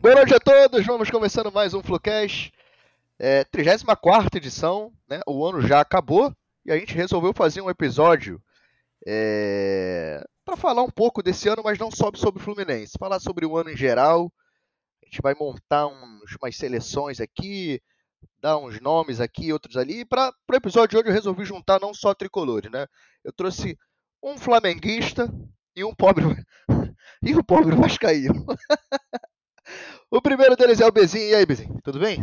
Boa noite a todos, vamos começando mais um Flucast, é, 34 edição, né? O ano já acabou e a gente resolveu fazer um episódio é, para falar um pouco desse ano, mas não só sobre o Fluminense, falar sobre o ano em geral. A gente vai montar uns, umas seleções aqui, dar uns nomes aqui, outros ali. Para o episódio de hoje eu resolvi juntar não só tricolores, né? Eu trouxe um flamenguista e um pobre e um pobre vascaíno. O primeiro deles é o Bezinho. E aí, Bezinho, tudo bem?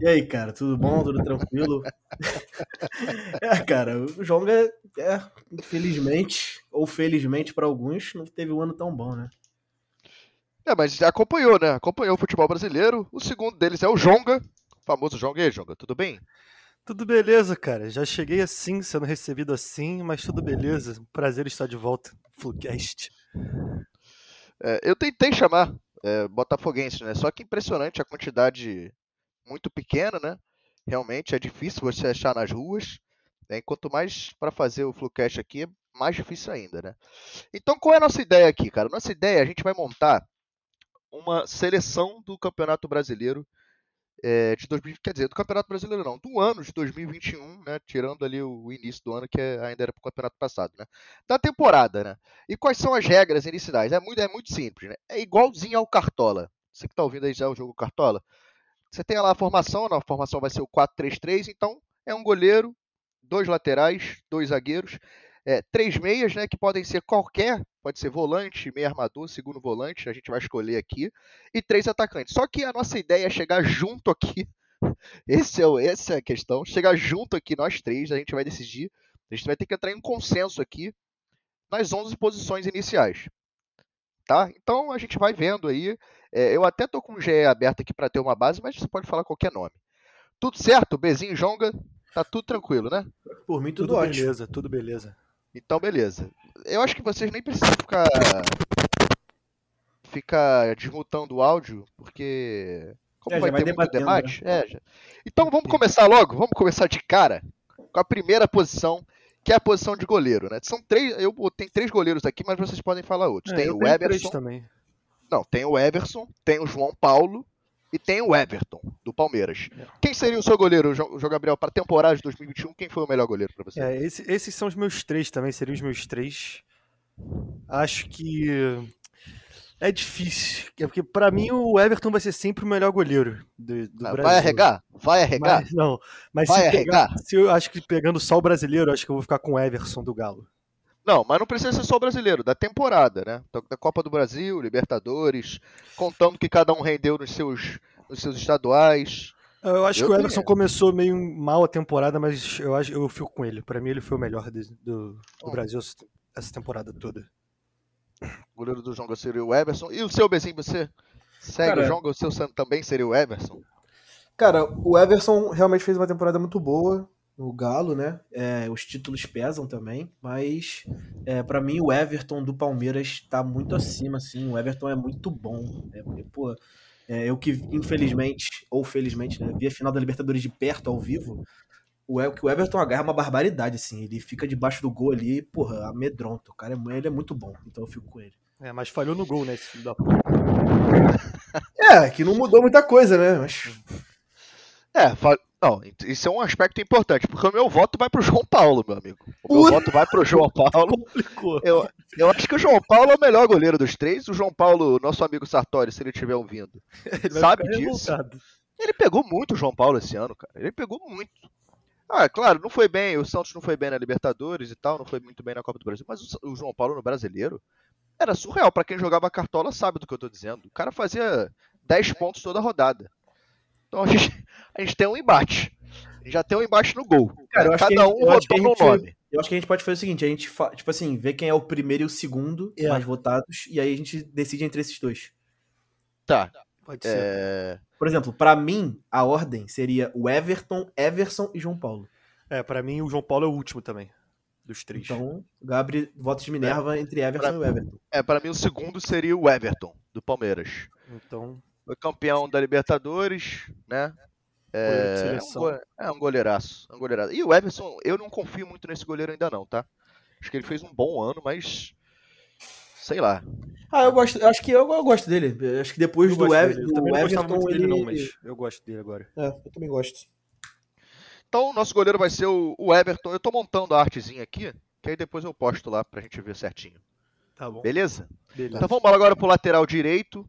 E aí, cara, tudo bom? Tudo tranquilo? é, cara, o Jonga, é, infelizmente, ou felizmente para alguns, não teve um ano tão bom, né? É, mas acompanhou, né? Acompanhou o futebol brasileiro. O segundo deles é o Jonga, o famoso Jonga. E aí, Jonga, tudo bem? Tudo beleza, cara. Já cheguei assim, sendo recebido assim, mas tudo beleza. Prazer estar de volta. Flucast. É, eu tentei chamar é, botafoguense, né? Só que impressionante a quantidade muito pequena, né? Realmente é difícil você achar nas ruas. Né? Quanto mais para fazer o Flucast aqui, é mais difícil ainda, né? Então, qual é a nossa ideia aqui, cara? Nossa ideia, a gente vai montar uma seleção do Campeonato Brasileiro é, de 2000, quer dizer, do Campeonato Brasileiro não, do ano de 2021, né, tirando ali o, o início do ano que é, ainda era para o Campeonato passado, né, da temporada, né. E quais são as regras iniciais? É muito, é muito simples, né, é igualzinho ao Cartola. Você que está ouvindo aí já o jogo Cartola, você tem lá a formação, a formação vai ser o 4-3-3, então é um goleiro, dois laterais, dois zagueiros, é, três meias, né, que podem ser qualquer, pode ser volante, meio armador, segundo volante, a gente vai escolher aqui, e três atacantes. Só que a nossa ideia é chegar junto aqui, esse é o, essa é a questão, chegar junto aqui nós três, a gente vai decidir, a gente vai ter que entrar em consenso aqui nas 11 posições iniciais. Tá? Então a gente vai vendo aí, é, eu até tô com o GE aberto aqui para ter uma base, mas você pode falar qualquer nome. Tudo certo? Bezinho, Jonga, tá tudo tranquilo, né? Por mim tudo, tudo ótimo. beleza, tudo beleza. Então, beleza. Eu acho que vocês nem precisam ficar. ficar desmutando o áudio, porque. Como é, vai ter muito debate. Né? É, já. Então vamos começar logo, vamos começar de cara com a primeira posição, que é a posição de goleiro, né? São três. Eu tenho três goleiros aqui, mas vocês podem falar outros. É, tem o Everson. Também. Não, tem o Everson, tem o João Paulo e tem o Everton, do Palmeiras. É. Quem seria o seu goleiro, João Gabriel, para a temporada de 2021? Quem foi o melhor goleiro para você? É, esse, esses são os meus três também, seriam os meus três. Acho que é difícil, é porque para mim o Everton vai ser sempre o melhor goleiro do, do Brasil. Vai arregar? Vai arregar? Mas, não, mas vai se, arregar? Pegar, se eu acho que pegando só o brasileiro, acho que eu vou ficar com o Everson do Galo. Não, mas não precisa ser só o brasileiro, da temporada, né? Da Copa do Brasil, Libertadores, contando que cada um rendeu nos seus, nos seus estaduais. Eu acho eu que o Everson começou meio mal a temporada, mas eu acho eu fico com ele. Para mim ele foi o melhor do, do Brasil essa temporada toda. O goleiro do João seria o Everson. E o seu Bezinho, você segue Cara, o João, o seu Santo também seria o Everson? Cara, o Everson realmente fez uma temporada muito boa no Galo, né? É, os títulos pesam também, mas é, para mim o Everton do Palmeiras está muito acima, assim. O Everton é muito bom. Né? Porque, pô, é, eu que infelizmente ou felizmente né, vi a final da Libertadores de perto ao vivo. O, que o Everton agarra é uma barbaridade, assim. Ele fica debaixo do gol ali, porra, amedronta. O cara é, ele é muito bom, então eu fico com ele. É, mas falhou no gol, né, esse filho da puta. É, que não mudou muita coisa, né? Mas... É, não, isso é um aspecto importante, porque o meu voto vai pro João Paulo, meu amigo. O meu voto vai pro João Paulo. Eu, eu acho que o João Paulo é o melhor goleiro dos três. O João Paulo, nosso amigo Sartori, se ele estiver ouvindo, ele sabe disso. Revoltado. Ele pegou muito o João Paulo esse ano, cara. Ele pegou muito. Ah, claro, não foi bem. O Santos não foi bem na Libertadores e tal, não foi muito bem na Copa do Brasil. Mas o, João Paulo no brasileiro era surreal. para quem jogava cartola sabe do que eu tô dizendo. O cara fazia 10 pontos toda a rodada. Então a gente, a gente tem um embate. Já tem um embate no gol. Cara, Cada um votou no nome. Eu acho que a gente pode fazer o seguinte: a gente, tipo assim, vê quem é o primeiro e o segundo é. mais votados, e aí a gente decide entre esses dois. Tá. Pode ser. É... Por exemplo, para mim, a ordem seria o Everton, Everson e João Paulo. É, para mim o João Paulo é o último também. Dos três. Então, Gabriel, votos de Minerva é. entre Everson pra, e o Everton. É, para mim o segundo seria o Everton, do Palmeiras. Então, foi campeão da Libertadores, né? É, é, um, é um goleiraço, é um goleiraço. E o Everson, eu não confio muito nesse goleiro ainda não, tá? Acho que ele fez um bom ano, mas sei lá. Ah, eu gosto, acho que eu, eu gosto dele. Acho que depois Eu do, também gostava Everton ele. dele, não, mas eu gosto dele agora. É, eu também gosto. Então, o nosso goleiro vai ser o, o Everton. Eu tô montando a artezinha aqui, que aí depois eu posto lá pra gente ver certinho. Tá bom. Beleza? Beleza. Então vamos agora pro lateral direito.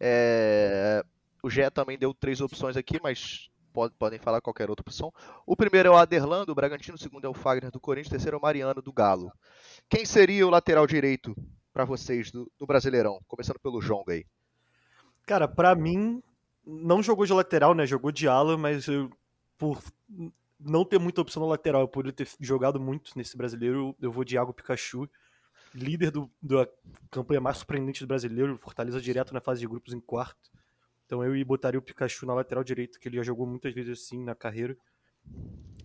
É, O Gé também deu três opções aqui, mas pode- podem falar qualquer outra opção. O primeiro é o Aderlan, do Bragantino. O segundo é o Fagner, do Corinthians. O terceiro é o Mariano, do Galo. Quem seria o lateral direito pra vocês do, do Brasileirão? Começando pelo Jonga aí. Cara, pra mim, não jogou de lateral, né? Jogou de ala, mas eu, por não ter muita opção no lateral, eu ter jogado muito nesse brasileiro, eu vou de Iago Pikachu, líder do, da campanha mais surpreendente do brasileiro, Fortaleza direto na fase de grupos em quarto. Então eu botaria o Pikachu na lateral direito, que ele já jogou muitas vezes assim na carreira.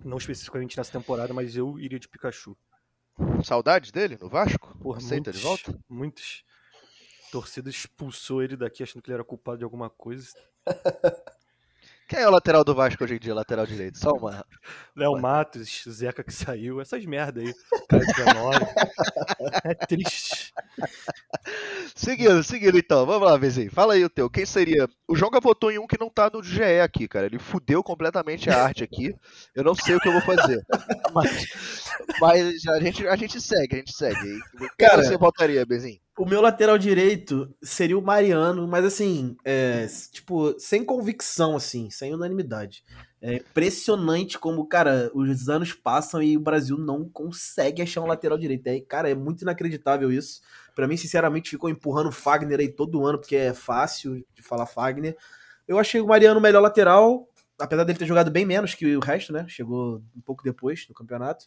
Não especificamente nessa temporada, mas eu iria de Pikachu. Saudades dele no Vasco? Por Aceita muitos, de volta? Muitos torcidas expulsou ele daqui achando que ele era culpado de alguma coisa. Quem é o lateral do Vasco hoje em dia, lateral direito? Só uma. Léo Matos, Zeca que saiu, essas merda aí. Caio 19. É triste. Seguindo, seguindo então. Vamos lá, Vizinho. Fala aí o teu. Quem seria? O Jonga votou em um que não tá no GE aqui, cara. Ele fudeu completamente a arte aqui. Eu não sei o que eu vou fazer. Mas, mas a, gente, a gente segue, a gente segue. Quem Cara, você votaria, Bezinho? O meu lateral direito seria o Mariano, mas assim, é, tipo, sem convicção, assim, sem unanimidade. É impressionante como, cara, os anos passam e o Brasil não consegue achar um lateral direito. É, cara, é muito inacreditável isso. Pra mim, sinceramente, ficou empurrando o Fagner aí todo ano, porque é fácil de falar Fagner. Eu achei o Mariano o melhor lateral, apesar dele ter jogado bem menos que o resto, né? Chegou um pouco depois do campeonato.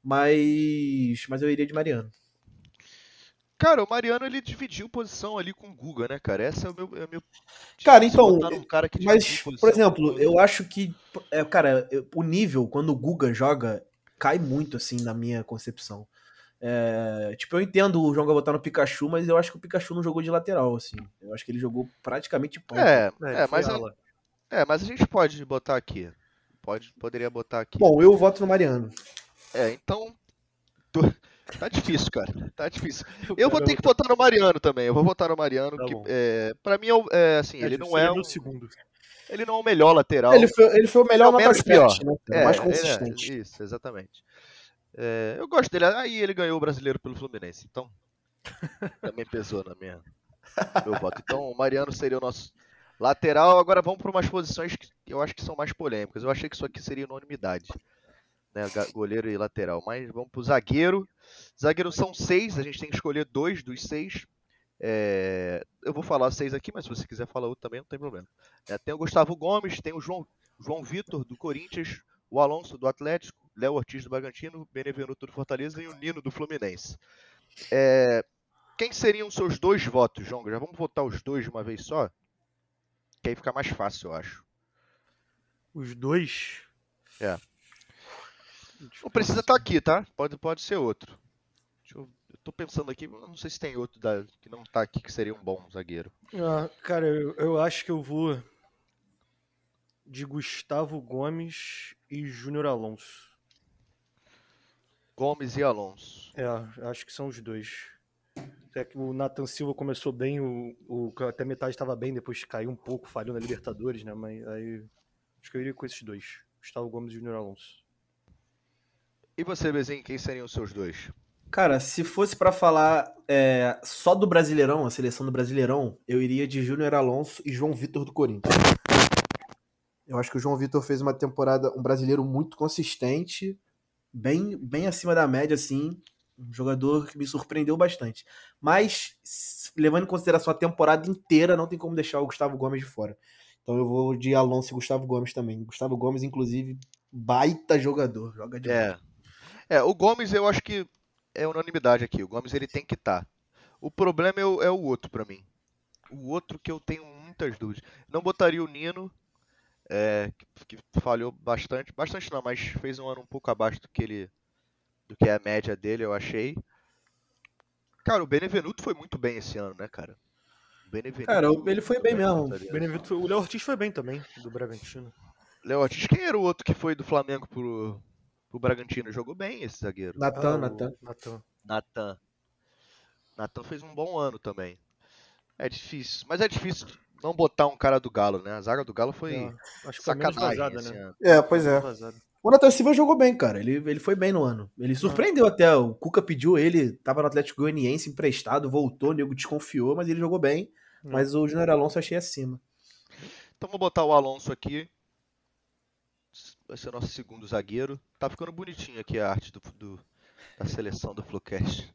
Mas, mas eu iria de Mariano. Cara, o Mariano ele dividiu posição ali com o Guga, né, cara? Essa é o meu. É o meu... Cara, Se então, um cara que Mas, por exemplo, eu acho que, é, cara, o nível, quando o Guga joga, cai muito, assim, na minha concepção. É, tipo, eu entendo o João botar no Pikachu, mas eu acho que o Pikachu não jogou de lateral, assim. Eu acho que ele jogou praticamente ponta. É, É, é, foi mas, ala. é, mas a gente pode botar aqui. Pode, poderia botar aqui. Bom, eu voto no Mariano. É, então. Tá difícil, cara. Tá difícil. Eu vou ter que votar no Mariano também. Eu vou votar no Mariano, Tá que é, pra mim é, é, assim, ele não é um, segundo. ele não é o melhor lateral. Ele foi, ele foi o melhor É o nota menos 7, pior. né? É, mais ele é- consistente. isso, exatamente. É, eu gosto dele. Aí ele ganhou o brasileiro pelo Fluminense, então também pesou na minha meu voto. Então o Mariano seria o nosso lateral. Agora vamos para umas posições que eu acho que são mais polêmicas. Eu achei que isso aqui seria unanimidade, né, goleiro e lateral. Mas vamos para o zagueiro. Zagueiro são seis, a gente tem que escolher dois dos seis. É, eu vou falar seis aqui, mas se você quiser falar outro também, não tem problema. É, tem o Gustavo Gomes, tem o João, João Vitor do Corinthians, o Alonso do Atlético, Léo Ortiz do Bragantino, Benevenuto do Fortaleza e o Nino do Fluminense. É, quem seriam seus dois votos, João? Já vamos votar os dois de uma vez só? Que aí fica mais fácil, eu acho. Os dois. É. Não precisa estar aqui, tá? Pode, pode ser outro. Deixa eu, eu tô pensando aqui, não sei se tem outro da- que não tá aqui que seria um bom zagueiro. Ah, cara, eu, eu acho que eu vou de Gustavo Gomes e Júnior Alonso. Gomes e Alonso. É, acho que são os dois. É que o Nathan Silva começou bem, o, o até metade estava bem, depois caiu um pouco, falhou na Libertadores, né? Mas aí acho que eu iria com esses dois. Gustavo Gomes e Júnior Alonso. E você, Bezinho, quem seriam os seus dois? Cara, se fosse pra falar é, só do Brasileirão, a seleção do Brasileirão, eu iria de Júnior Alonso e João Vitor do Corinthians. Eu acho que o João Vitor fez uma temporada, um brasileiro muito consistente, bem, bem acima da média, assim. Um jogador que me surpreendeu bastante. Mas, levando em consideração a temporada inteira, não tem como deixar o Gustavo Gomes de fora. Então eu vou de Alonso e Gustavo Gomes também. Gustavo Gomes, inclusive, baita jogador. Joga de É. É, o Gomes eu acho que é unanimidade aqui. O Gomes ele tem que estar. O problema é o, é o outro pra mim. O outro que eu tenho muitas dúvidas. Não botaria o Nino, é, que, que falhou bastante. Bastante não, mas fez um ano um pouco abaixo do que ele. do que é a média dele, eu achei. Cara, o Benevenuto foi muito bem esse ano, né, cara? O Benevenuto, Cara, ele foi bem mesmo. Tá? Benevenuto o Léo Ortiz foi bem também, do Bragantino. Léo Ortiz, quem era o outro que foi do Flamengo pro, pro Bragantino? Jogou bem esse zagueiro. Natan, Ah, o Natan. Natan. Natan. Natan fez um bom ano também. É difícil, mas é difícil não botar um cara do Galo, né? A zaga do Galo foi É, acho que foi sacanagem. vazada, esse né? É, pois é. Vazada. O Nathan Silva jogou bem, cara. Ele, ele foi bem no ano. Ele surpreendeu até. O Cuca pediu ele, tava no Atlético Goianiense emprestado, voltou, o nego desconfiou, mas ele jogou bem. Não. Mas o Júnior Alonso eu achei acima. Então vou botar o Alonso aqui. Vai ser o nosso segundo zagueiro. Tá ficando bonitinho aqui a arte do, do- da seleção do Flucast.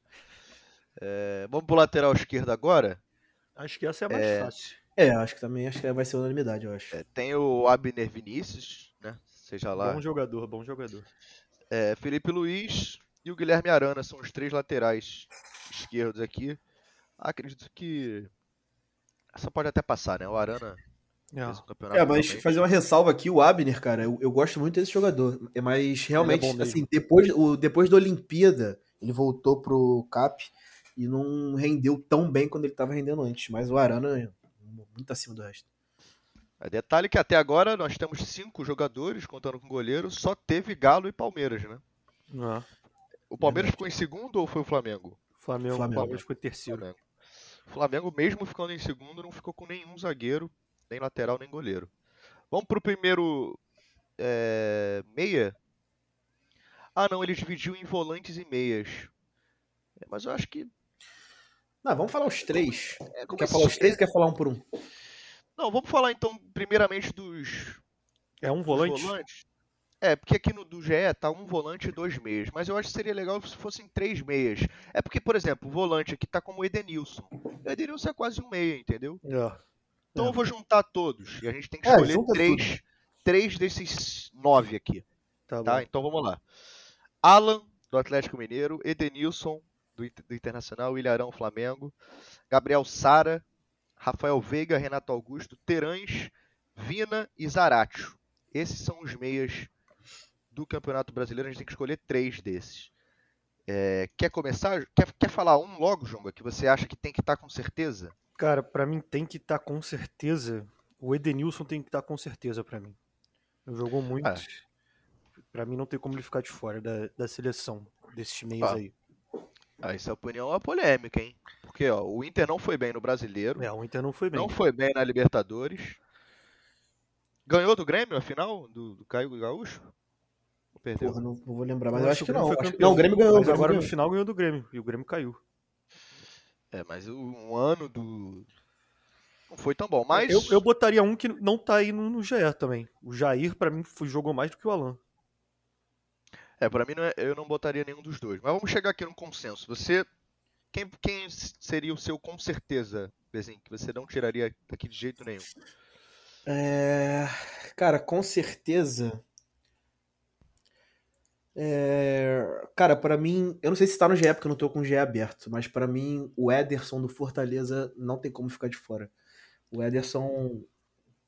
É, vamos pro lateral esquerdo agora. Acho que essa é a mais É. fácil. É, acho que também acho que vai ser unanimidade, eu acho. É, tem o Abner Vinícius, né? Seja lá. Bom jogador, bom jogador. É, Felipe Luiz e o Guilherme Arana são os três laterais esquerdos aqui. Acredito que essa pode até passar, né? O Arana É. É, mas também. fazer uma ressalva aqui, o Abner, cara, eu, eu gosto muito desse jogador. É, Mas realmente, bom mesmo. assim, depois, o, depois da Olimpíada, ele voltou pro CAP e não rendeu tão bem quando ele tava rendendo antes. Mas o Arana é muito acima do resto. É, Detalhe que até agora nós temos cinco jogadores, contando com o goleiro, só teve Galo e Palmeiras, né? Ah, O Palmeiras ficou em segundo ou foi o Flamengo? Flamengo, Flamengo. Palmeiras foi terceiro. Flamengo. O Flamengo, mesmo ficando em segundo, não ficou com nenhum zagueiro, nem lateral, nem goleiro. Vamos pro primeiro é, meia. Ah, não, ele dividiu em volantes e meias. É, mas eu acho que. Não, vamos falar os três. é, Quer falar os três ou quer falar um por um? Não, vamos falar então, primeiramente, dos, É um volante? volantes. É, porque aqui no do GE tá um volante e dois meias. Mas eu acho que seria legal se fossem três meias. É porque, por exemplo, o volante aqui tá como o Edenilson. O Edenilson é quase um meia, entendeu? É. Então É. eu vou juntar todos. E a gente tem que É, escolher junta três, três desses nove aqui, Tá, tá? Então vamos lá. Alan, do Atlético Mineiro. Edenilson, do, do Internacional. Ilharão, Flamengo. Gabriel Sara. Rafael Veiga, Renato Augusto. Terãs, Vina e Zaratio. Esses são os meias do Campeonato Brasileiro. A gente tem que escolher três desses. É, quer começar? Quer, quer falar um logo, Jonga, que você acha que tem que estar com certeza? Cara, pra mim tem que estar com certeza. O Edenilson tem que estar com certeza pra mim. Ele jogou muito. Ah. Pra mim não tem como ele ficar de fora da, da seleção desses meios Ah. aí. Ah, essa opinião é polêmica, hein? Porque ó, o Inter não foi bem no Brasileiro, É, o Inter não foi bem. não foi bem na Libertadores. Ganhou do Grêmio, afinal, do, do Caio Gaúcho? Ou perdeu? Porra, não, não vou lembrar, mas Eu eu acho o que Grêmio não. foi Acho- campeão. Não, o Grêmio ganhou. o Mas Grêmio agora no ganhou. final ganhou do Grêmio. E o Grêmio caiu. É, mas o- um ano do. Não foi tão bom. Mas. Eu, eu botaria um que não tá aí no, no GE também. O Jair, pra mim, foi- jogou mais do que o Alan. É, pra mim não é- eu não botaria nenhum dos dois. Mas vamos chegar aqui num consenso. Você. Quem, quem seria o seu com certeza, Bezinho, que você não tiraria daqui de jeito nenhum? É, Cara, com certeza. É, Cara, pra mim, eu não sei se tá no GE porque eu não tô com o GE aberto, mas pra mim o Ederson do Fortaleza não tem como ficar de fora. O Ederson,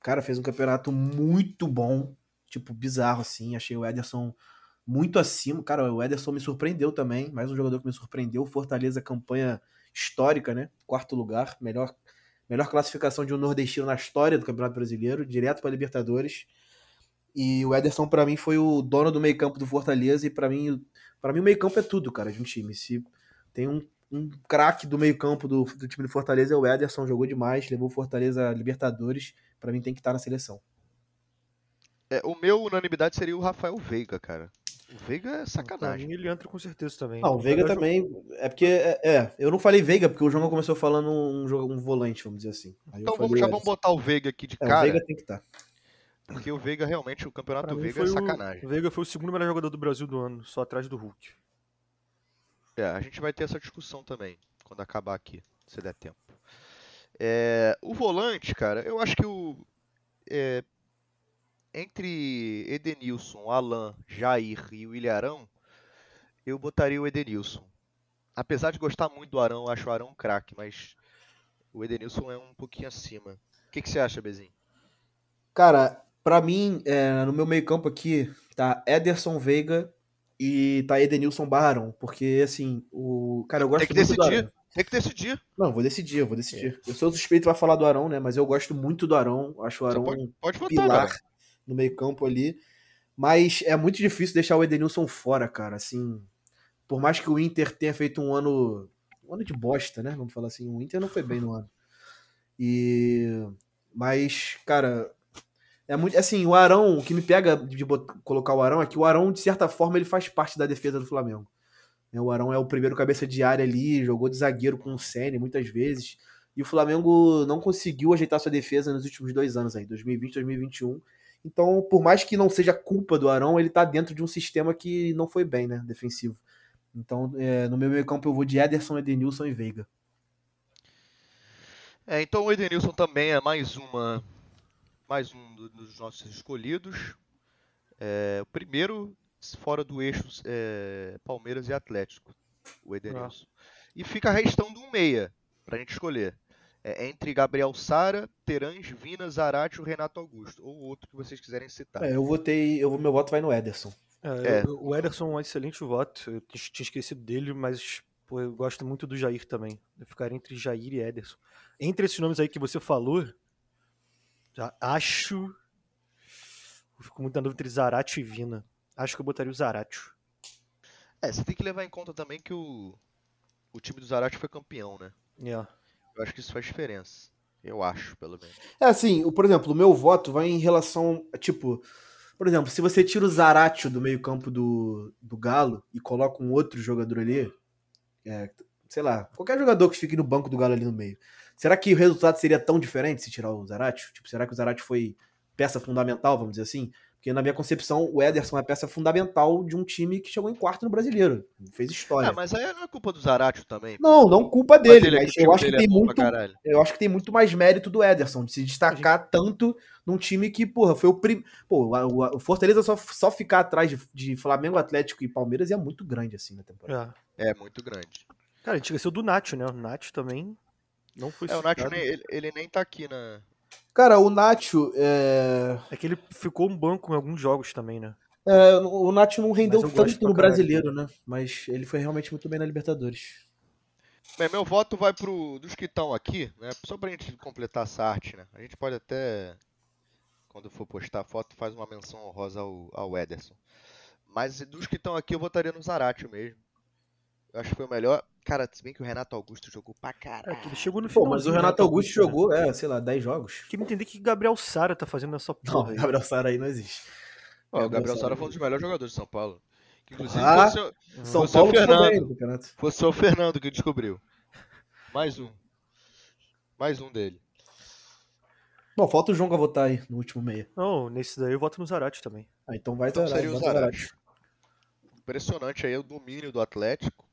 cara, fez um campeonato muito bom, tipo, bizarro assim. Achei o Ederson muito acima. Cara, o Ederson me surpreendeu também, mais um jogador que me surpreendeu. Fortaleza, campanha histórica, né? Quarto lugar, melhor Melhor classificação de um nordestino na história do Campeonato Brasileiro, direto para Libertadores. E o Ederson, para mim, foi o dono do meio-campo do Fortaleza. E para mim, para mim, o meio-campo é tudo, cara, de um time. Se tem um, um craque do meio-campo do, do time do Fortaleza, é o Ederson. Jogou demais, levou o Fortaleza a Libertadores. Para mim, tem que estar na seleção. É, o meu unanimidade seria o Rafael Veiga, cara. O Veiga é sacanagem. mim ele entra com certeza também. Não, o Veiga também. É porque. É, é, eu não falei Veiga, porque o João começou falando um, jogo- um volante, vamos dizer assim. Aí eu Então falei vamos, já vamos botar o Veiga aqui de É, o cara, Veiga tem que estar. Porque o Veiga realmente, o campeonato Pra do mim Veiga foi é o- sacanagem. O Veiga foi o segundo melhor jogador do Brasil do ano, só atrás do Hulk. É, a gente vai ter essa discussão também, quando acabar aqui, se der tempo. É, o volante, cara, eu acho que o. é, entre Edenilson, Alan, Jair e o Ilharão, eu botaria o Edenilson. Apesar de gostar muito do Arão, eu acho o Arão um craque, mas o Edenilson é um pouquinho acima. O que, que você acha, Bezinho? Cara, pra mim, é, no meu meio-campo aqui, tá Ederson Veiga e tá Edenilson Barrão. Porque, assim, o. Cara, eu gosto Tem que muito do decidir. Arão. Tem que decidir. Não, vou decidir, eu vou decidir. Eu sou suspeito pra falar do Arão, né? Mas eu gosto muito do Arão. Acho o Arão pode, um pode votar, pilar cara. no meio-campo ali. Mas é muito difícil deixar o Edenilson fora, cara. Assim, por mais que o Inter tenha feito um ano. um ano de bosta, né? Vamos falar assim. O Inter não foi bem no ano. E. Mas, cara. É muito. Assim, o Arão, o que me pega de botar, colocar o Arão é que o Arão, de certa forma, ele faz parte da defesa do Flamengo. Né, o Arão é o primeiro cabeça de área ali, jogou de zagueiro com o Senna muitas vezes. E o Flamengo não conseguiu ajeitar sua defesa nos últimos dois anos aí, 2020 2021. Então, por mais que não seja culpa do Arão, ele tá dentro de um sistema que não foi bem, né? Defensivo. Então, é, no meu meio campo eu vou de Ederson, Edenilson e Veiga. É, então o Edenilson também é mais uma mais um dos nossos escolhidos. É, o primeiro fora do eixo é, Palmeiras e Atlético, o Edenilson. Ah. E fica restando um meia pra gente escolher. É, entre Gabriel Sara, Terãs, Vina, Zarate ou Renato Augusto. Ou outro que vocês quiserem citar. É, eu votei. Eu, meu voto vai no Ederson. É, é. o Ederson é um excelente voto. Eu tinha esquecido dele, mas pô, eu gosto muito do Jair também. Eu ficaria entre Jair e Ederson. Entre esses nomes aí que você falou, acho. Eu fico muito na dúvida entre Zarate e Vina. Acho que eu botaria o Zarate. É, você tem que levar em conta também que o, o time do Zarate foi campeão, né? Yeah. Eu acho que isso faz diferença. Eu acho, pelo menos. É assim, por exemplo, o meu voto vai em relação. Tipo, por exemplo, se você tira o Zaratio do meio-campo do, do Galo e coloca um outro jogador ali, é, sei lá, qualquer jogador que fique no banco do Galo ali no meio, será que o resultado seria tão diferente se tirar o Zaratio? Tipo, será que o Zaratio foi peça fundamental, vamos dizer assim? Porque na minha concepção, o Ederson é peça fundamental de um time que chegou em quarto no brasileiro. Fez história. Ah, mas aí não é culpa do Zaratio também. Não, não culpa dele, mas, mas eu acho que tem é muito. Eu acho que tem muito mais mérito do Ederson de se destacar tanto num time que, porra, foi o primeiro. Pô, o, Fortaleza só, só ficar atrás de, de, Flamengo, Atlético e Palmeiras é muito grande assim na temporada. É, é muito grande. Cara, a gente esqueceu do Nacho, né? O Nacho também não foi É, o Nacho nem, ele, ele nem tá aqui na, Cara, o Nacho. É... é que ele ficou um banco em alguns jogos também, né? É, o Nacho não rendeu tanto no brasileiro, né? Mas ele foi realmente muito bem na Libertadores. Bem, meu voto vai pro dos que estão aqui, né? Só pra gente completar essa arte, né? A gente pode até, quando for postar a foto, faz uma menção honrosa ao, ao Ederson. Mas dos que estão aqui, eu votaria no Zarate mesmo. Eu acho que foi o melhor. Cara, se bem que o Renato Augusto jogou pra caralho. É, ele chegou no final. mas o Renato Augusto né? jogou, é, sei lá, 10 jogos. Queria entender que Gabriel Sara tá fazendo essa porra. Não, aí. Gabriel Sara aí não existe. Ó, o Gabriel Sara foi um dos melhores jogadores de São Paulo. inclusive, ah, fosse, São fosse Paulo o Fernando. Foi o Fernando que descobriu. Mais um. Mais um dele. Bom, falta o João pra votar aí no último meia. Não, nesse daí eu voto no Zarate também. Ah, então vai então Zarate. Zarate. Impressionante aí o domínio do Atlético.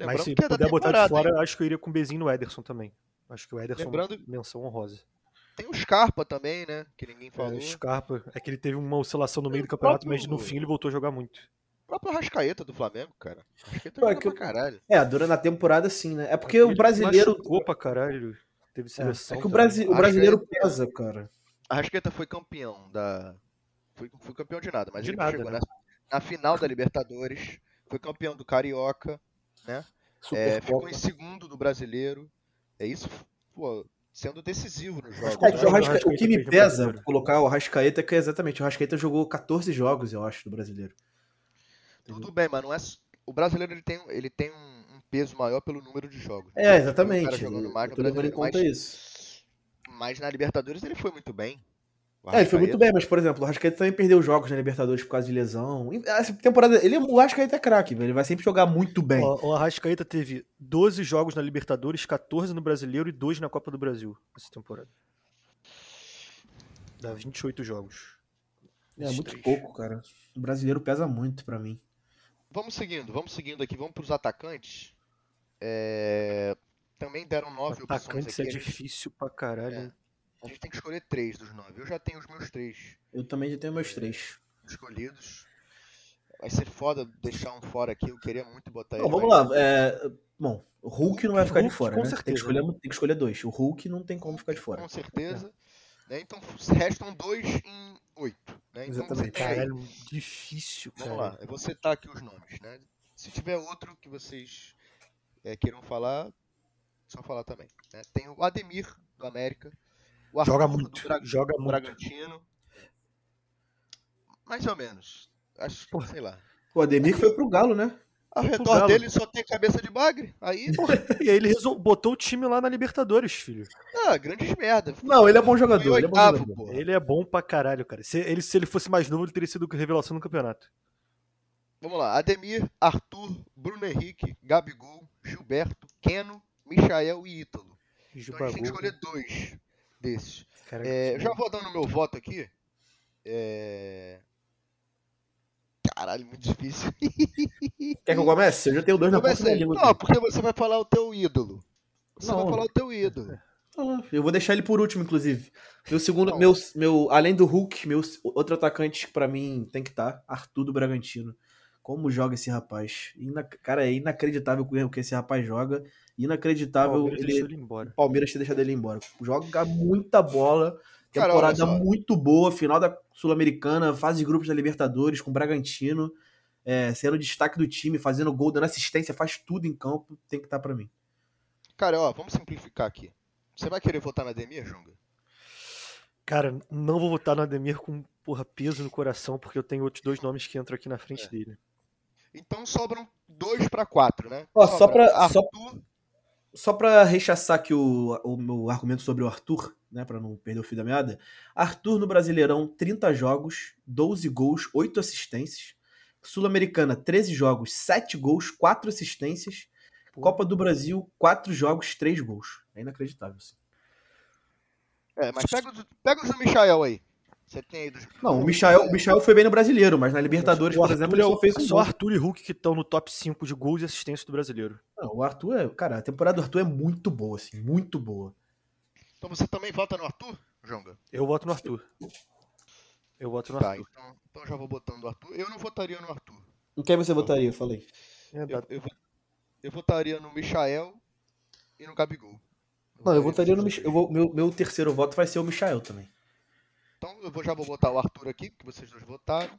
Lembrando Mas se é puder botar de fora, acho que eu iria com o Bezinho no Ederson também. Acho que o Ederson Lembrando... menção honrosa. Tem o Scarpa também, né? Que ninguém é, falou. É, o Scarpa. É que ele teve uma oscilação no meio do campeonato, próprio... mas no fim ele voltou a jogar muito. O próprio Rascaeta do Flamengo, cara. Rascaeta é, que... pra caralho. É, durante a temporada sim, né? É porque ele o brasileiro. Machucou pra caralho. Teve seleção. É, é que o, Brasi... o brasileiro pesa, cara. A Rascaeta foi campeão da. Foi, foi campeão de nada, mas de ele nada, chegou né? na, na final da Libertadores. Foi campeão do Carioca, né? É, ficou em segundo do brasileiro. É isso, pô, sendo decisivo nos jogos. É, né? o, Rasca... o, que me pesa colocar o Rascaeta é que exatamente, o Rascaeta jogou 14 jogos, eu acho, do brasileiro. Tudo bem, mas não é. O brasileiro ele tem, ele tem um peso maior pelo número de jogos. É, exatamente. jogando mais no brasileiro, mas, isso. mas na Libertadores ele foi muito bem. É, ele foi muito bem, mas, por exemplo, o Rascaeta também perdeu jogos na Libertadores por causa de lesão. Essa temporada, ele, o Rascaeta é craque, ele vai sempre jogar muito bem. O, o Arrascaeta teve 12 jogos na Libertadores, 14 no Brasileiro e 2 na Copa do Brasil essa temporada. Dá 28 jogos. É muito três. pouco, cara. O brasileiro pesa muito para mim. Vamos seguindo, vamos seguindo aqui, vamos pros atacantes. É... Também deram 9 opções Atacantes é difícil pra caralho. É. A gente tem que escolher três dos nove. Eu já tenho os meus três. Eu também já tenho meus três. Escolhidos. Vai ser foda deixar um fora aqui. Eu queria muito botar ele. vamos lá. É... Bom, o Hulk não vai ficar Hulk, de fora, com né? Certeza. Tem que, escolher, tem que escolher dois. O Hulk não tem como ficar de fora. Com certeza. É. Né? Então restam dois em oito. Né? Então, Exatamente. Caralho, difícil, Vamos lá. Eu vou citar aqui os nomes. Né? Se tiver outro que vocês é, queiram falar, só falar também. Né? Tem o Ademir, do América joga muito. Bra joga muito. Bragantino. Mais ou menos. Acho que, sei lá. O Ademir foi pro Galo, né? Ao redor Galo. dele só tem cabeça de bagre. Aí, E aí ele resol- botou o time lá na Libertadores, filho. ah, grandes merda. Não, ele é bom jogador. Ele é bom oitavo, jogador. Ele é bom pra caralho, cara. Se ele, se ele fosse mais novo, ele teria sido revelação no campeonato. Vamos lá. Ademir, Arthur, Bruno Henrique, Gabigol, Gilberto, Keno, Michael e Ítalo. Então a gente tem que escolher dois desses. É, eu já vou dando meu voto aqui. É... Caralho, muito difícil. Quer que eu comece? Eu já tenho dois na ponta da língua. Não, porque você vai falar o teu ídolo. Você Não. vai falar o teu ídolo. Eu vou deixar ele por último, inclusive. Meu segundo, Não. meu, meu, além do Hulk, meu outro atacante que pra mim tem que estar, Arthur do Bragantino. Como joga esse rapaz? Ina- cara, é inacreditável o que esse rapaz joga. Inacreditável Palmeiras ele, ele embora. o Palmeiras ter deixado ele embora. Joga muita bola. Temporada muito boa, final da Sul-Americana, fase de grupos da Libertadores com o Bragantino, é, sendo destaque do time, fazendo gol, dando assistência, faz tudo em campo, tem que estar pra mim. Cara, ó, vamos simplificar aqui. Você vai querer votar na Ademir, Junga? Cara, não vou votar no Ademir com porra, peso no coração, porque eu tenho outros dois nomes que entram aqui na frente É. dele. Então sobram dois pra quatro, né? Ó, só Sobra pra- só- Arthur, Só pra rechaçar aqui o, o meu argumento sobre o Arthur, né, Pra não perder o fio da meada. Arthur no Brasileirão, 30 jogos, 12 gols, 8 assistências. Sul-Americana, 13 jogos, 7 gols, 4 assistências. Pô. Copa do Brasil, 4 jogos, 3 gols. É inacreditável. Assim. É, mas pega pega do Michael aí. Você tem aí dos. Não, o Michael, o Michael foi bem no Brasileiro, mas na Libertadores, O por exemplo, é ele o- só fez um só gol. Arthur e Hulk que estão no top 5 de gols e assistências do brasileiro. Não, o Arthur é. Cara, a temporada do Arthur é muito boa, assim, muito boa. Então você também vota no Arthur, Jonga? Eu voto no Arthur. Eu voto no Tá, Arthur. então, então já vou botando o Arthur. Eu não votaria no Arthur. Em quem você votaria? Falei. É, Eu, dá- eu, vo- eu votaria no Michael e no Gabigol. Não, eu votaria no. Eu vou, meu, meu terceiro voto vai ser o Michael também. Então eu vou, já vou botar o Arthur aqui, porque vocês dois votaram.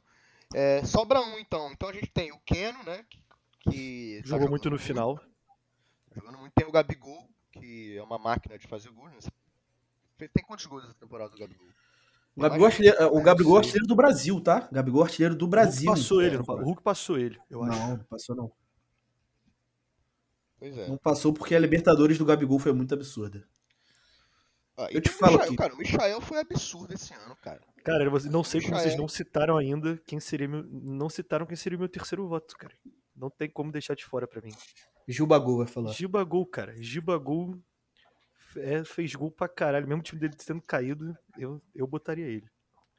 É, sobra um então. Então a gente tem o Keno, né? Que, que tá Jogou muito jogando no final. Jogando muito. Tem o Gabigol, que é uma máquina de fazer gols. Né? Tem quantos gols essa temporada do Gabigol? O Gabigol, artilheiro, o Gabigol é artilheiro do Brasil, tá? Gabigol artilheiro do O Hulk Brasil. passou ele, É, não pa- o Hulk passou ele, eu acho. Não, não passou não. Pois é. Não passou porque a Libertadores do Gabigol foi muito absurda. Ah, e eu te falo Michael, que- Cara, o Michael foi absurdo esse ano, cara. Cara, eu não sei como vocês não citaram ainda quem seria meu. Não citaram quem seria o meu terceiro voto, cara. Não tem como deixar de fora pra mim. Gil Bagol vai falar. Gibagol, cara. Gibagol é, fez gol pra caralho. Mesmo o time dele tendo caído, eu, eu botaria ele.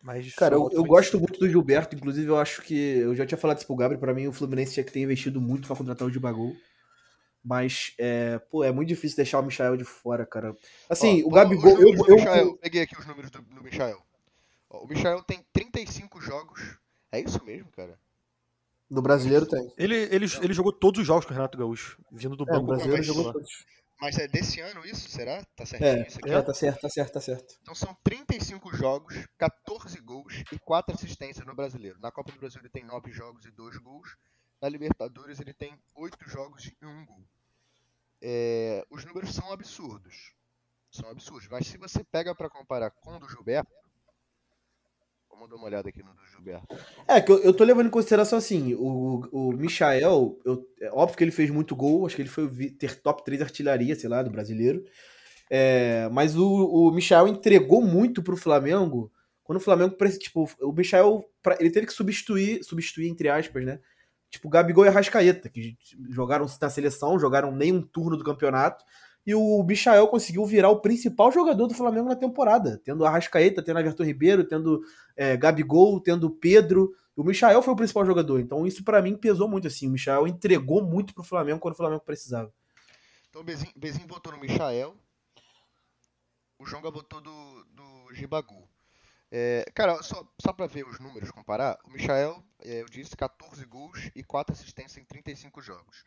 Mas Cara, eu, eu gosto muito do Gilberto, inclusive eu acho que. Eu já tinha falado isso pro Gabriel, pra mim o Fluminense tinha que ter investido muito pra contratar o Gibagol. Mas, é, pô, é muito difícil deixar o Michael de fora, cara. Assim, Ó, o vamos- Gabigol. Eu, eu- Michael. Peguei aqui os números do, do Michael. Ó, o Michael tem 35 jogos. É isso mesmo, cara? do brasileiro tem. Ele, ele, ele jogou todos os jogos com o Renato Gaúcho, vindo do É, o banco. brasileiro mas- jogou todos. Mas é desse ano isso? Será? Tá certinho É, isso aqui? é, tá certo, tá certo, tá certo. Então são 35 jogos, 14 gols e 4 assistências no brasileiro. Na Copa do Brasil ele tem 9 jogos e 2 gols. Na Libertadores ele tem 8 jogos e 1 gol. É, os números são absurdos. São absurdos. Mas se você pega pra comparar com o do Gilberto. Vamos dar uma olhada aqui no do Gilberto. É, que eu, eu tô levando em consideração assim, o, o Michael, eu, é óbvio que ele fez muito gol, acho que ele foi ter top 3 artilharia, sei lá, do brasileiro. É, mas o, o Michael entregou muito pro Flamengo. Quando o Flamengo, tipo, o Michael, ele teve que substituir, substituir entre aspas, né? Tipo, Gabigol e Arrascaeta, que jogaram na seleção, jogaram nem um turno do campeonato. E o Michael conseguiu virar o principal jogador do Flamengo na temporada, tendo Arrascaeta, tendo Everton Ribeiro, tendo é, Gabigol, tendo Pedro. O Michael foi o principal jogador. Então isso pra mim pesou muito assim. O Michael entregou muito pro Flamengo quando o Flamengo precisava. Então o Bezinho, Bezinho votou no Michael. O Jonga votou do, do Gibagu. É, cara, só, só pra ver os números, comparar. O Michael, é, eu disse, 14 gols e 4 assistências em 35 jogos.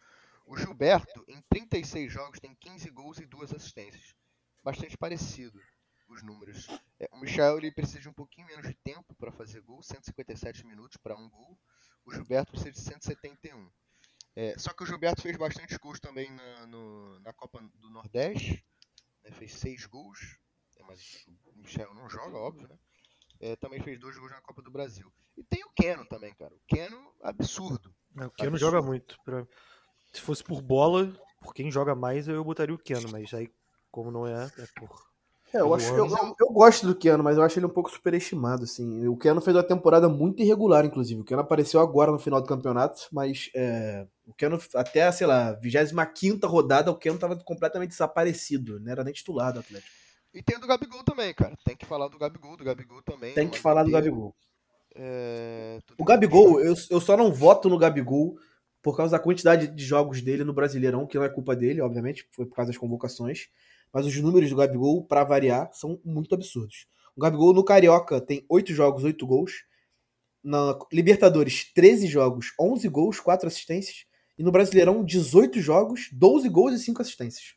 O Gilberto, em 36 jogos, tem 15 gols e 2 assistências. Bastante parecido os números. É, o Michael ele precisa de um pouquinho menos de tempo para fazer gol, 157 minutos para um gol. O Gilberto precisa de 171. É, só que o Gilberto fez bastante gols também na, no- na Copa do Nordeste. né, fez seis gols. é, mas o Michel não joga, óbvio, né? É, também fez dois gols na Copa do Brasil. E tem o Keno também, cara. O Keno, absurdo. É, o Keno joga muito. Pra... Se fosse por bola, por quem joga mais, eu botaria o Keno, mas aí, como não é, é por. É, eu, acho, eu, eu, eu, gosto do Keanu, mas eu acho ele um pouco superestimado, assim. O Keanu fez uma temporada muito irregular, inclusive. O Keanu apareceu agora no final do campeonato, mas é, o Keanu, até, sei lá, 25 rodada, o Keanu tava completamente desaparecido. Não era nem titular do Atlético. E tem o do Gabigol também, cara. Tem que falar do Gabigol, do Gabigol também. Tem que falar do Gabigol. É... O Gabigol, eu, eu só não voto no Gabigol por causa da quantidade de jogos dele no Brasileirão, que não é culpa dele, obviamente, foi por causa das convocações. Mas os números do Gabigol, para variar, são muito absurdos. O Gabigol no Carioca tem 8 jogos, 8 gols. Na Libertadores, 13 jogos, 11 gols, 4 assistências. E no Brasileirão, 18 jogos, 12 gols e 5 assistências.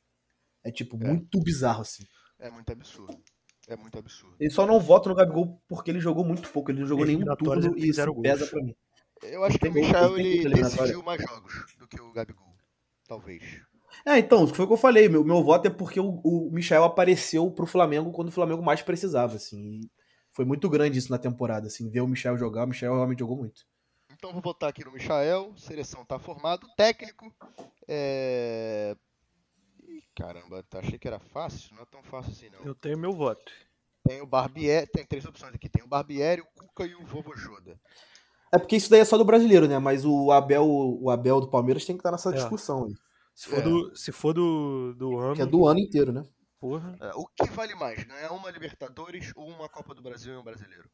É tipo, é. muito bizarro assim. É muito absurdo. É muito absurdo. Ele só não vota no Gabigol porque ele jogou muito pouco. Ele não jogou nenhum turno e isso gols. pesa pra mim. Eu acho que o Michel ele decidiu mais jogos do que o Gabigol. Talvez. É, então, foi o que eu falei. Meu, meu voto é porque o, o Michel apareceu pro Flamengo quando o Flamengo mais precisava, assim. foi muito grande isso na temporada, assim, ver o Michel jogar. O Michel realmente jogou muito. Então vou votar aqui no Michael. Seleção tá formado. Técnico. É... Caramba, achei que era fácil. Não é tão fácil assim, não. Eu tenho meu voto. Tem o Barbieri. Tem três opções aqui. Tem o Barbieri, o Cuca e o Vovojoda. É porque isso daí é só do brasileiro, né? Mas o Abel, o Abel do Palmeiras tem que estar nessa é. discussão aí. Se for, é. do, se for do, do ano. Que é do ano inteiro, né? Porra. É, o que vale mais? Ganhar uma Libertadores ou uma Copa do Brasil e um brasileiro?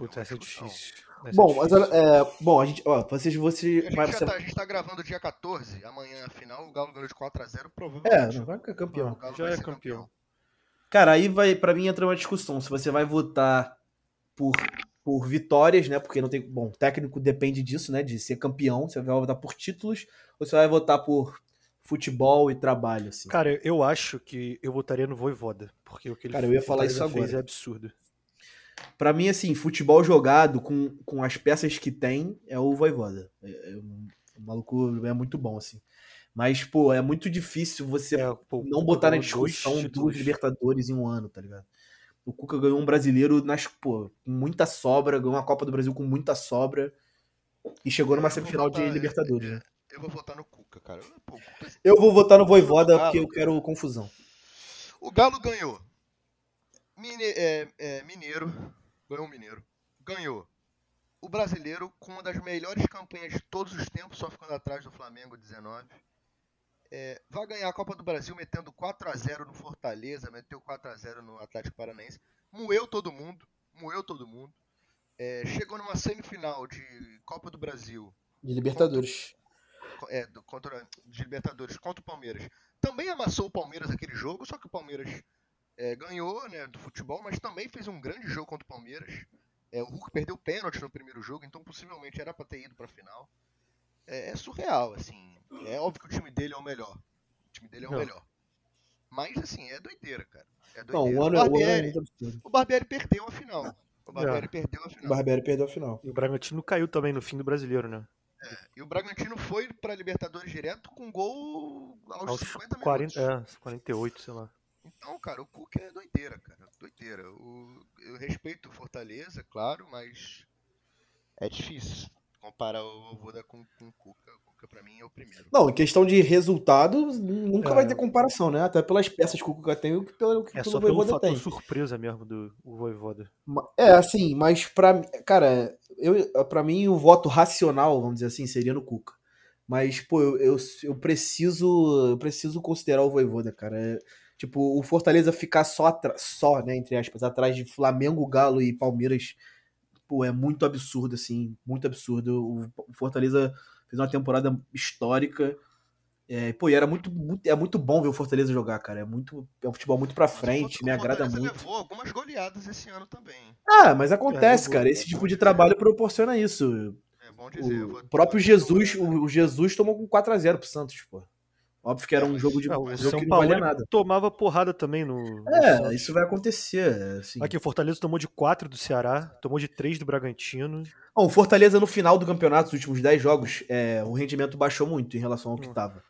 Putz, essa é difícil. Essa bom, é difícil. mas é, bom, a gente, ó, vocês, você, a gente, vai, você... Tá, a gente tá gravando dia 14, amanhã final, o Galo ganhou de 4x0, provavelmente. É, vai ficar campeão. Já é campeão. campeão. Cara, aí vai, para mim entra uma discussão, se você vai votar por por vitórias, né? Porque não tem. Bom, o técnico depende disso, né? De ser campeão. Você vai votar por títulos ou você vai votar por futebol e trabalho, assim? Cara, eu acho que eu votaria no Voivoda. Porque o que ele Cara, eu ia falar isso agora. é absurdo. Para mim, assim, futebol jogado com, com as peças que tem é o Voivoda. É, é, o maluco é muito bom, assim. Mas, pô, é muito difícil você é, pô, não botar na discussão duas Libertadores em um ano, tá ligado? O Cuca ganhou um brasileiro nas, pô, com muita sobra, ganhou uma Copa do Brasil com muita sobra e chegou numa semifinal votar, de Libertadores, né? Eu vou votar no Cuca, cara. Pô, Cuca... Eu vou votar no Voivoda porque eu quero confusão. O Galo ganhou. Mine, é, é, mineiro. Ganhou o Mineiro. Ganhou. O brasileiro com uma das melhores campanhas de todos os tempos, só ficando atrás do Flamengo 19 é, vai ganhar a Copa do Brasil metendo 4 a 0 no Fortaleza, meteu 4 a 0 no Atlético Paranaense, moeu todo mundo, moeu todo mundo. É, chegou numa semifinal de Copa do Brasil. De Libertadores. Contra, é, contra, de Libertadores contra o Palmeiras. Também amassou o Palmeiras aquele jogo, só que o Palmeiras é, ganhou né, do futebol, mas também fez um grande jogo contra o Palmeiras. É, o Hulk perdeu pênalti no primeiro jogo, então possivelmente era para ter ido para a final. É, é surreal, assim. É óbvio que o time dele é o melhor. O time dele é o não. melhor. Mas, assim, é doideira, cara. É doideira. Não, o, ano, o, Barbieri, é, o, ano é o Barbieri perdeu a final. O Barbieri é. perdeu a final. O Barbieri perdeu a final. E o Bragantino caiu também no fim do brasileiro, né? É, e o Bragantino foi pra Libertadores direto com gol aos, aos 50 minutos. 40, é, 48, sei lá. Então, cara, o Cook é doideira, cara. Doideira. O, eu respeito o Fortaleza, claro, mas é difícil comparar o Voda com, com o Cuca. Cuca, pra mim, é o primeiro. Não, em questão de resultado, nunca é. vai ter comparação, né? Até pelas peças que o Cuca tem e pelo que é o Voivoda tem. É só surpresa mesmo do Voivoda. É, assim, mas pra... Cara, eu, pra mim, o voto racional, vamos dizer assim, seria no Cuca. Mas, pô, eu, eu, eu preciso eu preciso considerar o Voivoda, cara. É, tipo, o Fortaleza ficar só, só, né, entre aspas, atrás de Flamengo, Galo e Palmeiras, pô, é muito absurdo, assim, muito absurdo. O Fortaleza fez uma temporada histórica. É, pô, e era muito, muito, é muito bom ver o Fortaleza jogar, cara. É muito, é um futebol muito pra frente, me agrada muito. levou algumas goleadas esse ano também. Ah, mas acontece, é, cara. Esse tipo de trabalho proporciona isso. É bom dizer. O próprio Jesus, o, Jesus tomou com 4 a 0 pro Santos, pô. Óbvio que era um jogo de não, um jogo São que não valia nada. tomava porrada também no. É, no isso vai acontecer. Assim. Aqui, o Fortaleza tomou de 4 do Ceará, tomou de 3 do Bragantino. Bom, o Fortaleza no final do campeonato, nos últimos 10 jogos, é, o rendimento baixou muito em relação ao que estava. Hum.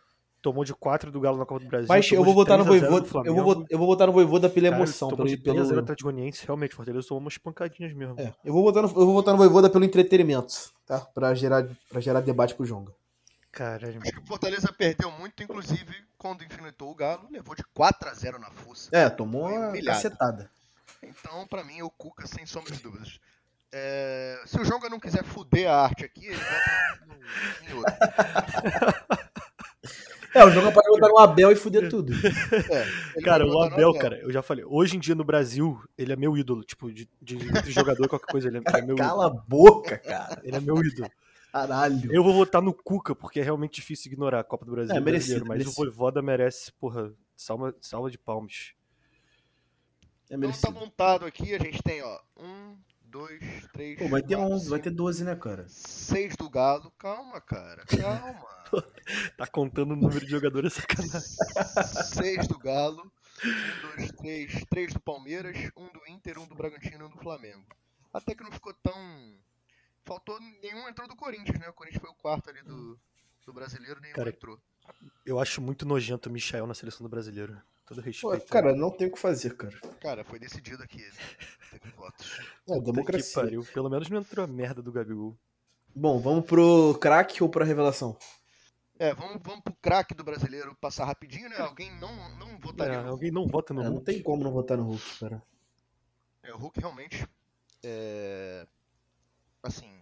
tomou de 4 do Galo na Copa do Brasil. Mas eu vou votar no 3 a 0 Voivoda. Eu vou, eu vou votar no Voivoda pela Cara, emoção. Pelo, de 3 a 0 pelo... Atlético Goianiense, realmente, Fortaleza tomou umas pancadinhas mesmo. É, eu vou votar no, eu vou votar no Voivoda pelo entretenimento, tá? Pra gerar, pra gerar debate pro Jonga. Caralho. Acho que o Fortaleza perdeu muito, inclusive, quando infinitou o Galo, levou de 4 a 0 na fuça. É, tomou uma cacetada. Então, pra mim, é o Cuca, sem sombra de dúvidas. É, Se o Jonga não quiser fuder a arte aqui, ele vota no- no- em outro. É, o Jonga pode votar no Abel e fuder tudo. É, Cara, vai o Abel, cara, eu já falei, hoje em dia no Brasil, ele é meu ídolo, tipo, de, de, de jogador, qualquer coisa, ele é, ele é meu ídolo. Cala a boca, cara. Ele é meu ídolo. Caralho. Eu vou votar no Cuca, porque é realmente difícil ignorar a Copa do Brasil. É, merecido, mas merecido. o Voivoda merece, porra, salva, salva de palmas. É Então tá merecido. montado aqui, a gente tem, ó, um, dois, três, Pô, vai ter quatro, 11, vai cinco, ter 12, né, cara? seis do Galo. Calma, cara, calma. Tá contando o número de jogadores sacanagem. seis do Galo, um, dois, três, três do Palmeiras, um do Inter, um do Bragantino e um do Flamengo. Até que não ficou tão. Faltou nenhum entrou do Corinthians, né? O Corinthians foi o quarto ali do, do brasileiro, nenhum Cara, entrou. Eu acho muito nojento o Michael na seleção do brasileiro. Todo Pô, respeito. cara, não tem o que fazer, cara. Cara, foi decidido aqui. Teve votos. É, Puta Que democracia. pariu. Pelo menos não entrou a merda do Gabigol. Bom, vamos pro craque ou pra revelação? É, vamos, vamos pro craque do brasileiro passar rapidinho, né? Alguém não, não É, votaria no alguém não vota no É, não Hulk. tem como não votar no Hulk, cara. É, o Hulk realmente. É... Assim.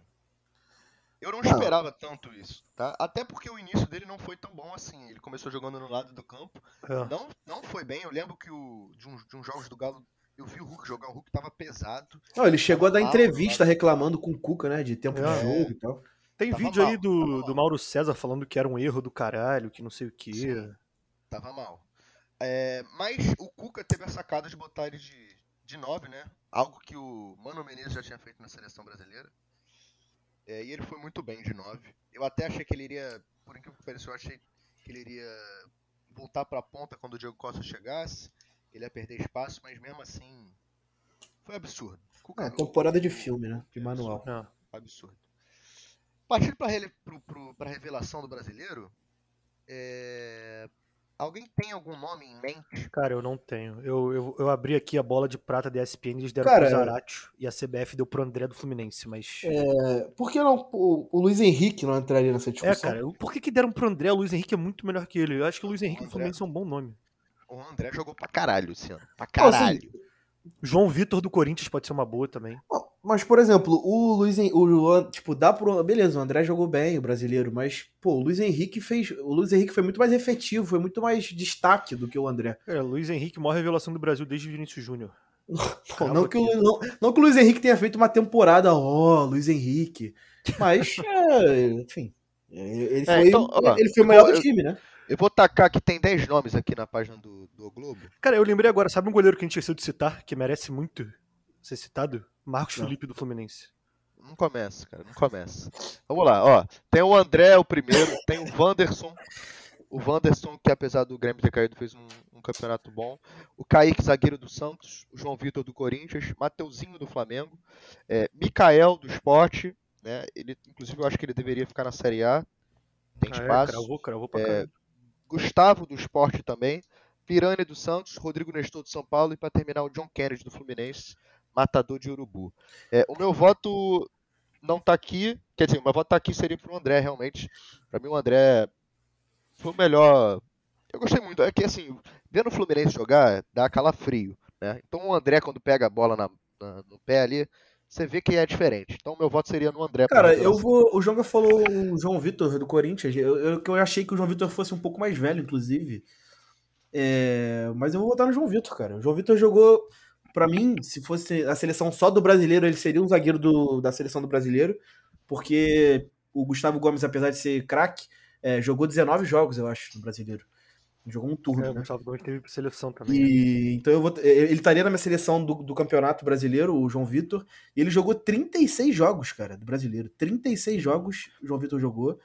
Eu não esperava tanto isso, tá? Até porque o início dele não foi tão bom assim. Ele começou jogando no lado do campo. É. Não, não foi bem. Eu lembro que o, de, uns, de uns jogos do Galo, eu vi o Hulk jogar. O Hulk tava pesado. Não, ele chegou a dar Mal, entrevista mal. reclamando com o Cuca, né? De tempo É. de jogo e tal. Tem Tava vídeo aí mal, do, tava mal. do Mauro César falando que era um erro do caralho, que não sei o quê. Sim. Tava mal. É, mas o Cuca teve a sacada de botar ele de, de 9, né? Algo que o Mano Menezes já tinha feito na seleção brasileira. É, e ele foi muito bem de 9. Eu até achei que ele iria, por incrível que pareça, eu achei que ele iria voltar pra ponta quando o Diego Costa chegasse. Ele ia perder espaço, mas mesmo assim. Foi absurdo. Cuca- É, temporada de filme, né? De manual. É. Absurdo. Partindo para pra revelação do brasileiro, é, alguém tem algum nome em mente? Cara, eu não tenho. Eu, eu, eu abri aqui a bola de prata da ESPN, eles deram Cara, pro Zaratio e a CBF deu pro André do Fluminense, mas... É, por que não o, o Luiz Henrique não entraria nessa É, discussão? cara, por que, que deram pro André? O Luiz Henrique é muito melhor que ele. Eu acho que o Luiz Henrique do André. Fluminense é um bom nome. O André jogou pra caralho esse ano. Pra assim, caralho. João Vitor do Corinthians pode ser uma boa também. Mas, por exemplo, o Luiz Henrique, o Luan, tipo, dá pro. Beleza, o André jogou bem, o brasileiro, mas, pô, o Luiz Henrique fez. O Luiz Henrique foi muito mais efetivo, foi muito mais destaque do que o André. Cara, Luiz Henrique, maior revelação do Brasil desde o Vinícius Júnior. Pô, não, que o, não, não que o Luiz Henrique tenha feito uma temporada, ó, Luiz Henrique. Mas, é, enfim. Ele foi, então, ó, ele foi o melhor do time, né? Eu vou tacar que tem 10 nomes aqui na página do, do Globo. Cara, eu lembrei agora, sabe um goleiro que a gente esqueceu de citar, que merece muito ser citado? Marcos Não. Felipe do Fluminense. Não começa, cara, não começa. Vamos lá, ó. Tem o André, o primeiro. Tem o Wanderson. O Wanderson, que apesar do Grêmio ter caído, fez um, um campeonato bom. O Kaique, zagueiro do Santos. O João Vitor do Corinthians. Mateuzinho do Flamengo. É, Mikael do Esporte. Né? Ele, inclusive, eu acho que ele deveria ficar na Série A. Tem Ah, é, espaço. cravou, cravou pra É. Gustavo do Esporte também, Pirani do Santos, Rodrigo Nestor do São Paulo e para terminar o John Kennedy do Fluminense, matador de Urubu. É, o meu voto não tá aqui, quer dizer, o meu voto tá aqui seria pro André realmente. Para mim o André foi o melhor. Eu gostei muito, é que assim, vendo o Fluminense jogar dá calafrio, né? Então o André quando pega a bola na- na- no pé ali, você vê que é diferente. Então meu voto seria no André. Cara, eu vou. O Jonga falou o João Vitor do Corinthians. Eu, eu, eu achei que o João Vitor fosse um pouco mais velho, inclusive. É, mas eu vou votar no João Vitor, cara. O João Vitor jogou. Pra mim, se fosse a seleção só do brasileiro, ele seria um zagueiro do- da seleção do brasileiro. Porque o Gustavo Gomes, apesar de ser craque, é, jogou 19 jogos, eu acho, no brasileiro. Jogou um turno, É, o né? Gustavo Gomes teve seleção também. né? E, então eu vou, ele estaria na minha seleção do, do campeonato brasileiro, o João Vitor. E ele jogou 36 jogos, cara, do brasileiro. 36 jogos o João Vitor jogou.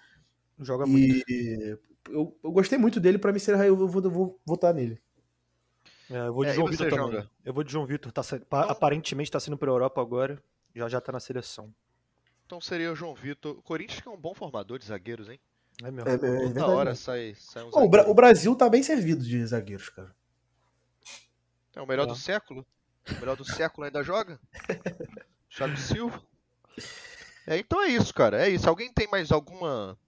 Joga muito. E eu, eu gostei muito dele, pra mim ser eu vou, eu vou votar nele. É, eu vou de É, João Vitor também. Jonga? Eu vou de João Vitor. Tá, Então- Aparentemente tá saindo pra Europa agora. Já já tá na seleção. Então seria o João Vitor. O Corinthians que é um bom formador de zagueiros, hein? É mesmo. É, é, é Toda hora mesmo. sai, sai um Pô, o, Bra- zagueiro. o Brasil tá bem servido de zagueiros, cara. É o melhor É. do século. O melhor do século ainda joga. Thiago Silva. É, então é isso, cara. É isso. Alguém tem mais alguma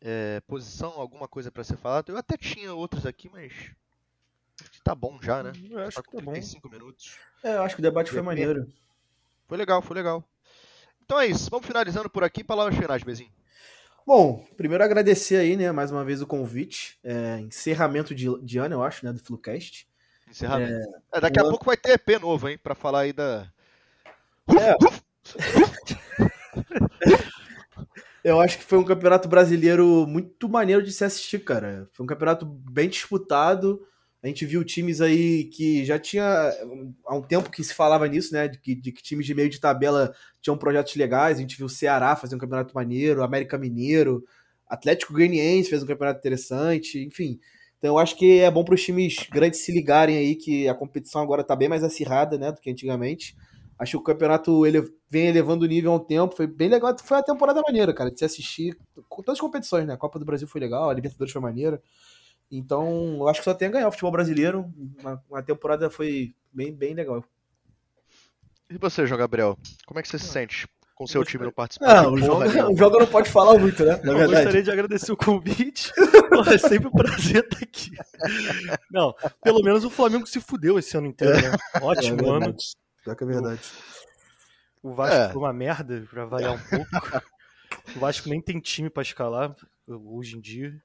é, posição, alguma coisa pra ser falada? Eu até tinha outras aqui, mas acho que tá bom já, né? Eu acho Tá que com tá bom. 35 minutos. É, eu acho que o debate foi maneiro. Foi legal, foi legal. Então é isso. Vamos finalizando por aqui. Palavras finais, Bezinho. Bom, primeiro agradecer aí, né, mais uma vez o convite. É, encerramento de, de ano, eu acho, né, do Flucast. Encerramento. É, daqui a pouco vai ter EP novo, hein? Pra falar aí da. É. Eu acho que foi um campeonato brasileiro muito maneiro de se assistir, cara. Foi um campeonato bem disputado. A gente viu times aí que já tinha há um tempo que se falava nisso, né? De que, de que times de meio de tabela tinham projetos legais. A gente viu o Ceará fazer um campeonato maneiro, América Mineiro, Atlético Goianiense fez um campeonato interessante, enfim. Então eu acho que é bom para os times grandes se ligarem aí que a competição agora tá bem mais acirrada, né, do que antigamente. Acho que o campeonato ele vem elevando o nível há um tempo. Foi bem legal. Foi uma temporada maneira, cara, de se assistir. Com todas as competições, né? A Copa do Brasil foi legal, a Libertadores foi maneira. Então, eu acho que só tem a ganhar o futebol brasileiro. Uma, uma temporada foi bem, bem legal. E você, João Gabriel? Como é que você se sente com o seu time não participando? Ah, de o jogo, o não pode falar muito, né? Na Eu verdade. gostaria de agradecer o convite. É sempre um prazer estar aqui. Não, pelo menos o Flamengo se fudeu esse ano inteiro, né? É Ótimo ano. verdade. Pior que é verdade. O Vasco É. foi uma merda, pra variar um pouco. O Vasco nem tem time pra escalar hoje em dia.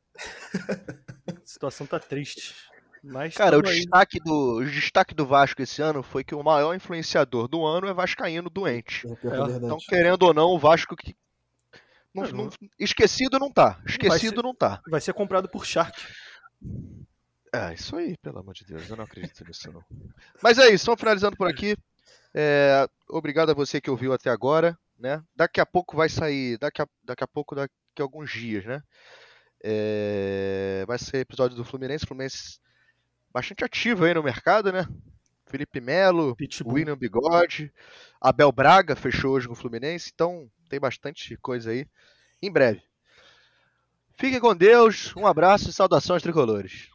A situação tá triste. Mas Cara, o destaque, do, o destaque do Vasco esse ano foi que o maior influenciador do ano é Vascaíno doente. É É, verdade. Então, querendo ou não, o Vasco que. não- Não, esquecido não tá. Esquecido ser- não tá. vai ser comprado por Shark. É, isso aí, pelo amor de Deus, eu não acredito nisso não. Mas é isso, vamos finalizando por aqui. É, obrigado a você que ouviu até agora, né? Daqui a pouco vai sair, daqui a, daqui a pouco, daqui a alguns dias, né? É, vai ser episódio do Fluminense, Fluminense bastante ativo aí no mercado, né? Felipe Melo, Pitbull. William Bigode, Abel Braga fechou hoje no Fluminense, então tem bastante coisa aí em breve. Fiquem com Deus, um abraço e saudações tricolores.